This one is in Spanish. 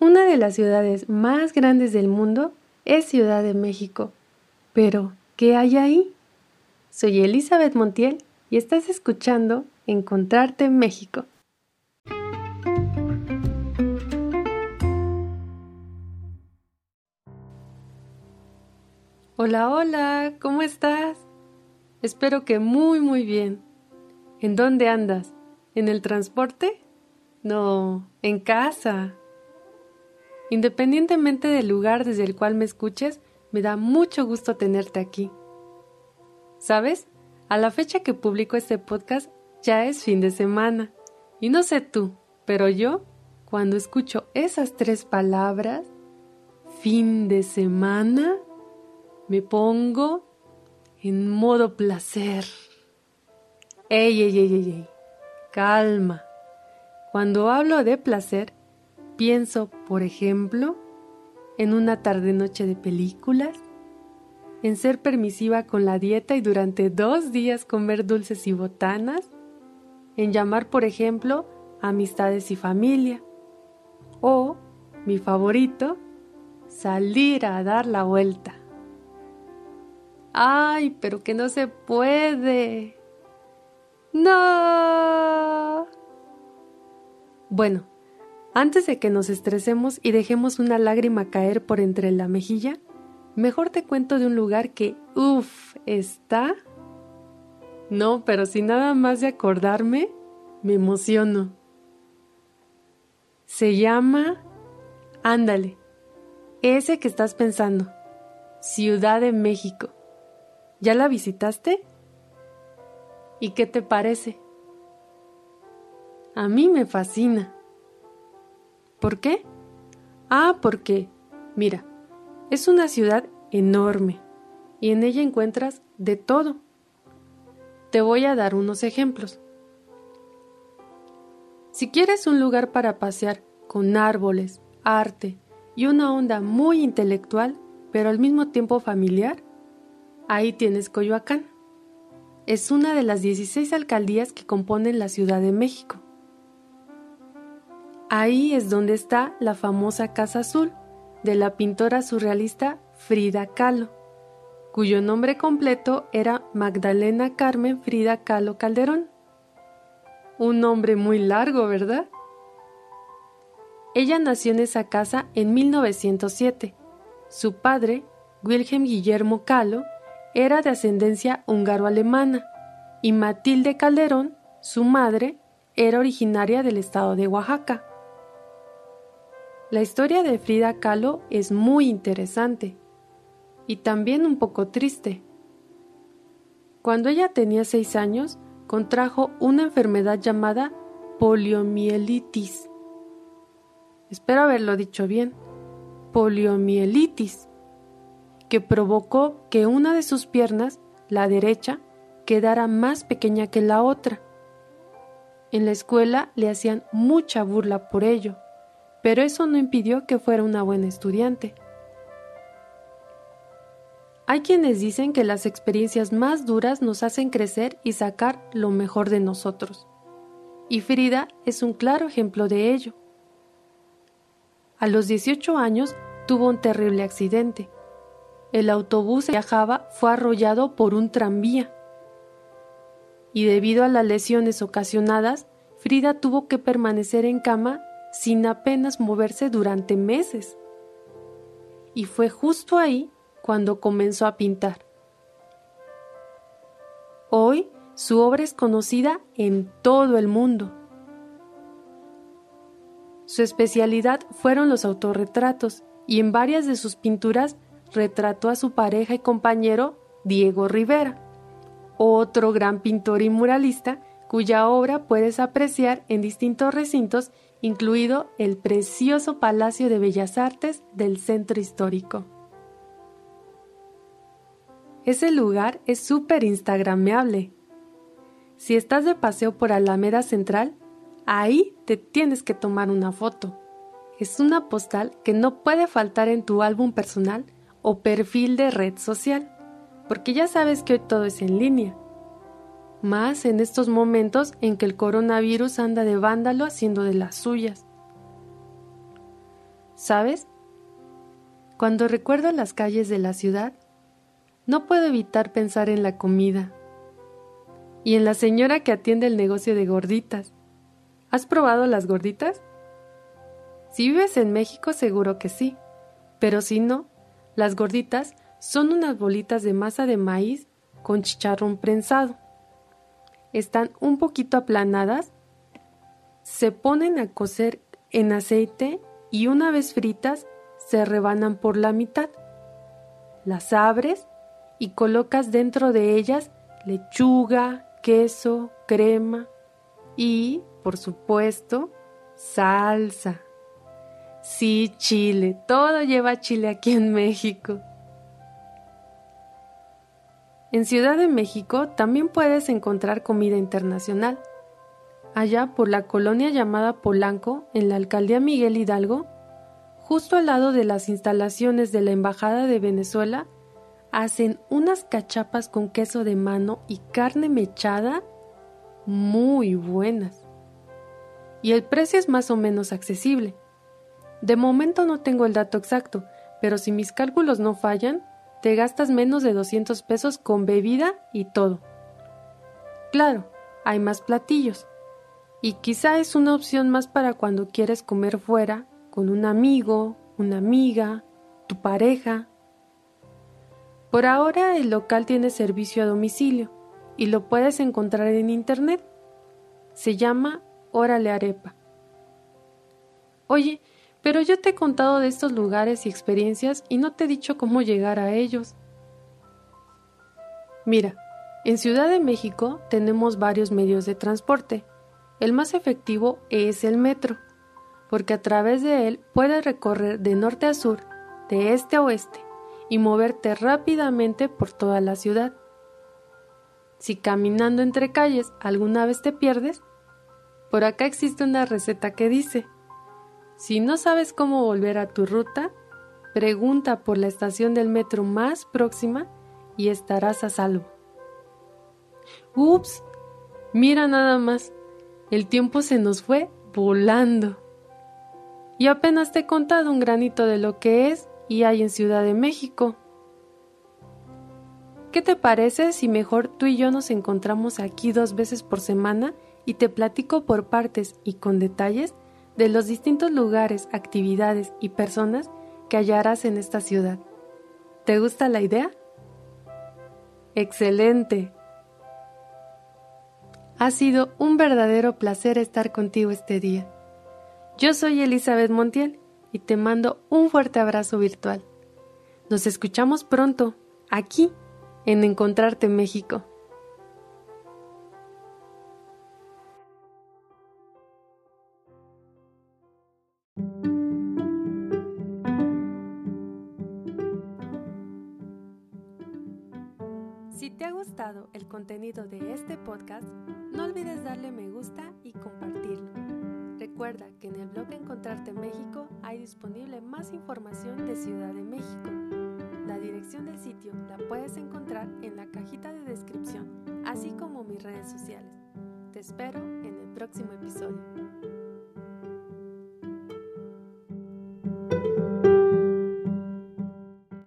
Una de las ciudades más grandes del mundo es Ciudad de México. Pero, ¿qué hay ahí? Soy Elizabeth Montiel y estás escuchando Encontrarte en México. Hola, hola, ¿cómo estás? Espero que muy, muy bien. ¿En dónde andas? ¿En el transporte? No, en casa. Independientemente del lugar desde el cual me escuches, me da mucho gusto tenerte aquí. ¿Sabes? A la fecha que publico este podcast ya es fin de semana. Y no sé tú, pero yo, cuando escucho esas tres palabras, fin de semana, me pongo en modo placer. Ey, ey, ey, ey, ey. Calma. Cuando hablo de placer, pienso, por ejemplo, en una tarde-noche de películas, en ser permisiva con la dieta y durante dos días comer dulces y botanas, en llamar, por ejemplo, amistades y familia, o, mi favorito, salir a dar la vuelta. ¡Ay, pero que no se puede! ¡No! Bueno, antes de que nos estresemos y dejemos una lágrima caer por entre la mejilla, mejor te cuento de un lugar que, uff, está... No, pero si nada más de acordarme, me emociono. Se llama... Ándale, ese que estás pensando. Ciudad de México. ¿Ya la visitaste? ¿Y qué te parece? A mí me fascina. ¿Por qué? Ah, porque, mira, es una ciudad enorme y en ella encuentras de todo. Te voy a dar unos ejemplos. Si quieres un lugar para pasear con árboles, arte y una onda muy intelectual, pero al mismo tiempo familiar, Ahí tienes Coyoacán. Es una de las 16 alcaldías que componen la Ciudad de México. Ahí es donde está la famosa Casa Azul de la pintora surrealista Frida Kahlo, cuyo nombre completo era Magdalena Carmen Frida Kahlo Calderón. Un nombre muy largo, ¿verdad? Ella nació en esa casa en 1907. Su padre, Wilhelm Guillermo Kahlo, era de ascendencia húngaro-alemana y Matilde Calderón, su madre, era originaria del estado de Oaxaca. La historia de Frida Kahlo es muy interesante y también un poco triste. Cuando ella tenía seis años, contrajo una enfermedad llamada poliomielitis. Espero haberlo dicho bien. Poliomielitis que provocó que una de sus piernas, la derecha, quedara más pequeña que la otra. En la escuela le hacían mucha burla por ello, pero eso no impidió que fuera una buena estudiante. Hay quienes dicen que las experiencias más duras nos hacen crecer y sacar lo mejor de nosotros. Y Frida es un claro ejemplo de ello. A los 18 años tuvo un terrible accidente el autobús que viajaba fue arrollado por un tranvía. Y debido a las lesiones ocasionadas, Frida tuvo que permanecer en cama sin apenas moverse durante meses. Y fue justo ahí cuando comenzó a pintar. Hoy su obra es conocida en todo el mundo. Su especialidad fueron los autorretratos y en varias de sus pinturas retrató a su pareja y compañero Diego Rivera, otro gran pintor y muralista cuya obra puedes apreciar en distintos recintos, incluido el precioso Palacio de Bellas Artes del Centro Histórico. Ese lugar es súper instagrameable. Si estás de paseo por Alameda Central, ahí te tienes que tomar una foto. Es una postal que no puede faltar en tu álbum personal o perfil de red social, porque ya sabes que hoy todo es en línea. Más en estos momentos en que el coronavirus anda de vándalo haciendo de las suyas. ¿Sabes? Cuando recuerdo las calles de la ciudad, no puedo evitar pensar en la comida y en la señora que atiende el negocio de gorditas. ¿Has probado las gorditas? Si vives en México seguro que sí, pero si no, las gorditas son unas bolitas de masa de maíz con chicharrón prensado. Están un poquito aplanadas, se ponen a cocer en aceite y una vez fritas se rebanan por la mitad. Las abres y colocas dentro de ellas lechuga, queso, crema y, por supuesto, salsa. Sí, chile, todo lleva chile aquí en México. En Ciudad de México también puedes encontrar comida internacional. Allá por la colonia llamada Polanco, en la alcaldía Miguel Hidalgo, justo al lado de las instalaciones de la Embajada de Venezuela, hacen unas cachapas con queso de mano y carne mechada muy buenas. Y el precio es más o menos accesible. De momento no tengo el dato exacto, pero si mis cálculos no fallan, te gastas menos de 200 pesos con bebida y todo. Claro, hay más platillos. Y quizá es una opción más para cuando quieres comer fuera con un amigo, una amiga, tu pareja por ahora el local tiene servicio a domicilio y lo puedes encontrar en internet. Se llama Órale Arepa. Oye, pero yo te he contado de estos lugares y experiencias y no te he dicho cómo llegar a ellos. Mira, en Ciudad de México tenemos varios medios de transporte. El más efectivo es el metro, porque a través de él puedes recorrer de norte a sur, de este a oeste, y moverte rápidamente por toda la ciudad. Si caminando entre calles alguna vez te pierdes, por acá existe una receta que dice, si no sabes cómo volver a tu ruta, pregunta por la estación del metro más próxima y estarás a salvo. Ups, mira nada más, el tiempo se nos fue volando. Y apenas te he contado un granito de lo que es y hay en Ciudad de México. ¿Qué te parece si mejor tú y yo nos encontramos aquí dos veces por semana y te platico por partes y con detalles de los distintos lugares, actividades y personas que hallarás en esta ciudad? ¿Te gusta la idea? Excelente. Ha sido un verdadero placer estar contigo este día. Yo soy Elizabeth Montiel y te mando un fuerte abrazo virtual. Nos escuchamos pronto, aquí, en Encontrarte México. Te ha gustado el contenido de este podcast, no olvides darle me gusta y compartirlo. Recuerda que en el blog Encontrarte México hay disponible más información de Ciudad de México. La dirección del sitio la puedes encontrar en la cajita de descripción, así como mis redes sociales. Te espero en el próximo episodio.